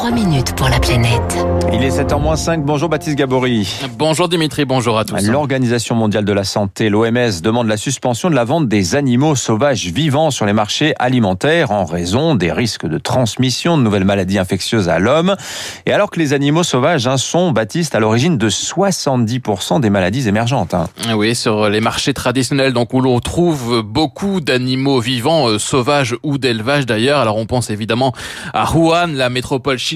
3 minutes pour la planète. Il est 7h-5. Bonjour Baptiste Gabory. Bonjour Dimitri, bonjour à tous. L'Organisation mondiale de la santé, l'OMS, demande la suspension de la vente des animaux sauvages vivants sur les marchés alimentaires en raison des risques de transmission de nouvelles maladies infectieuses à l'homme. Et alors que les animaux sauvages hein, sont, Baptiste, à l'origine de 70% des maladies émergentes. Hein. Oui, sur les marchés traditionnels, donc où l'on trouve beaucoup d'animaux vivants, euh, sauvages ou d'élevage d'ailleurs. Alors on pense évidemment à Wuhan, la métropole chinoise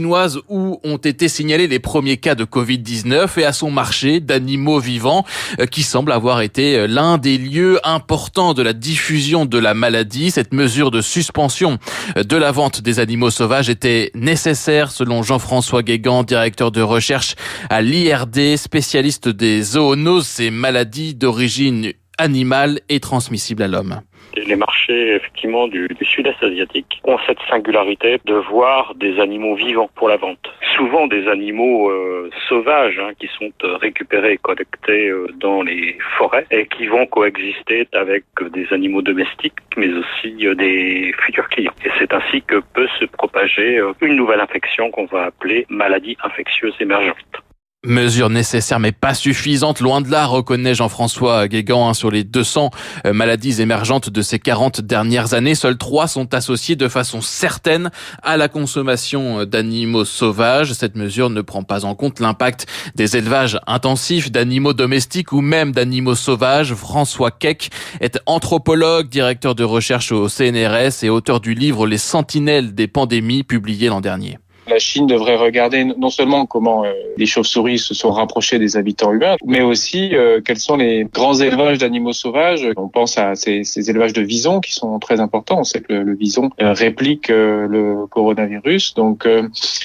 où ont été signalés les premiers cas de Covid-19 et à son marché d'animaux vivants euh, qui semble avoir été euh, l'un des lieux importants de la diffusion de la maladie. Cette mesure de suspension euh, de la vente des animaux sauvages était nécessaire selon Jean-François Guégan, directeur de recherche à l'IRD, spécialiste des zoonoses et maladies d'origine animale et transmissible à l'homme les marchés effectivement du, sud-est asiatique ont cette singularité de voir des animaux vivants pour la vente. Souvent des animaux euh, sauvages hein, qui sont euh, récupérés et collectés euh, dans les forêts et qui vont coexister avec des animaux domestiques mais aussi des futurs clients. Et c'est ainsi que peut se propager une nouvelle infection qu'on va appeler maladie infectieuse émergente. Mesure nécessaire mais pas suffisante, loin de là, reconnaît Jean-François Guégan, hein, sur les 200 euh, maladies émergentes de ces 40 dernières années. Seules trois sont associées de façon certaine à la consommation euh, d'animaux sauvages. Cette mesure ne prend pas en compte l'impact des élevages intensifs d'animaux domestiques ou même d'animaux sauvages. François Keck est anthropologue, directeur de recherche au CNRS et auteur du livre Les sentinelles des pandémies publié l'an dernier. La Chine devrait regarder non seulement comment euh, les chauves-souris se sont rapprochées des habitants humains, mais aussi euh, quels sont les grands élevages d'animaux sauvages. On pense à ces, élevages de visons qui sont très importants. On sait que le, vison euh, réplique le coronavirus. Donc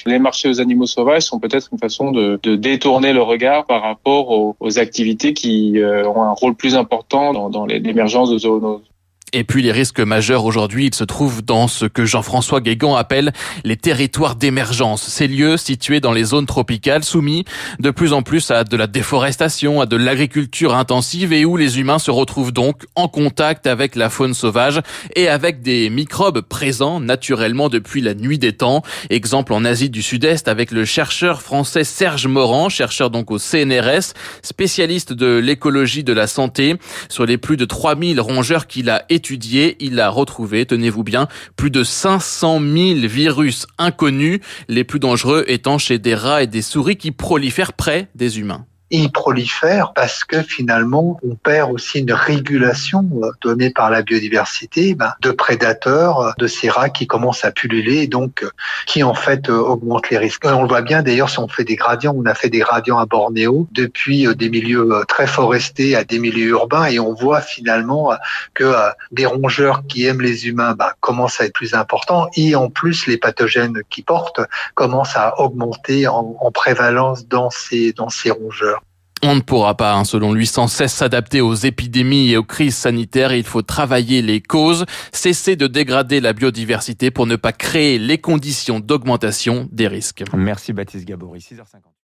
les marchés aux animaux sauvages sont peut-être une façon de, détourner le regard par rapport aux, aux activités qui ont un rôle plus important dans, dans l'émergence de zoonoses. Et puis les risques majeurs aujourd'hui, ils se trouvent dans ce que Jean-François Guégan appelle les territoires d'émergence. Ces lieux situés dans les zones tropicales soumis de plus en plus à de la déforestation, à de l'agriculture intensive et où les humains se retrouvent donc en contact avec la faune sauvage et avec des microbes présents naturellement depuis la nuit des temps. Exemple en Asie du Sud-Est avec le chercheur français Serge Morand, chercheur donc au CNRS, spécialiste de l'écologie de la santé, sur les plus de 3000 rongeurs qu'il a étudié, il a retrouvé, tenez-vous bien, plus de 500 000 virus inconnus, les plus dangereux étant chez des rats et des souris qui prolifèrent près des humains il prolifère parce que finalement, on perd aussi une régulation euh, donnée par la biodiversité ben, de prédateurs, euh, de ces rats qui commencent à pulluler, donc euh, qui en fait augmentent les risques. On le voit bien d'ailleurs si on fait des gradients, on a fait des gradients à Bornéo depuis des milieux très forestés à des milieux urbains et on voit finalement que des rongeurs qui aiment les humains ben, commencent à être plus importants et en plus les pathogènes qui portent commencent à augmenter en, en prévalence dans ces, dans ces rongeurs. On ne pourra pas, hein, selon lui, sans cesse s'adapter aux épidémies et aux crises sanitaires. Il faut travailler les causes, cesser de dégrader la biodiversité pour ne pas créer les conditions d'augmentation des risques. Merci Baptiste Gabory, 6h50.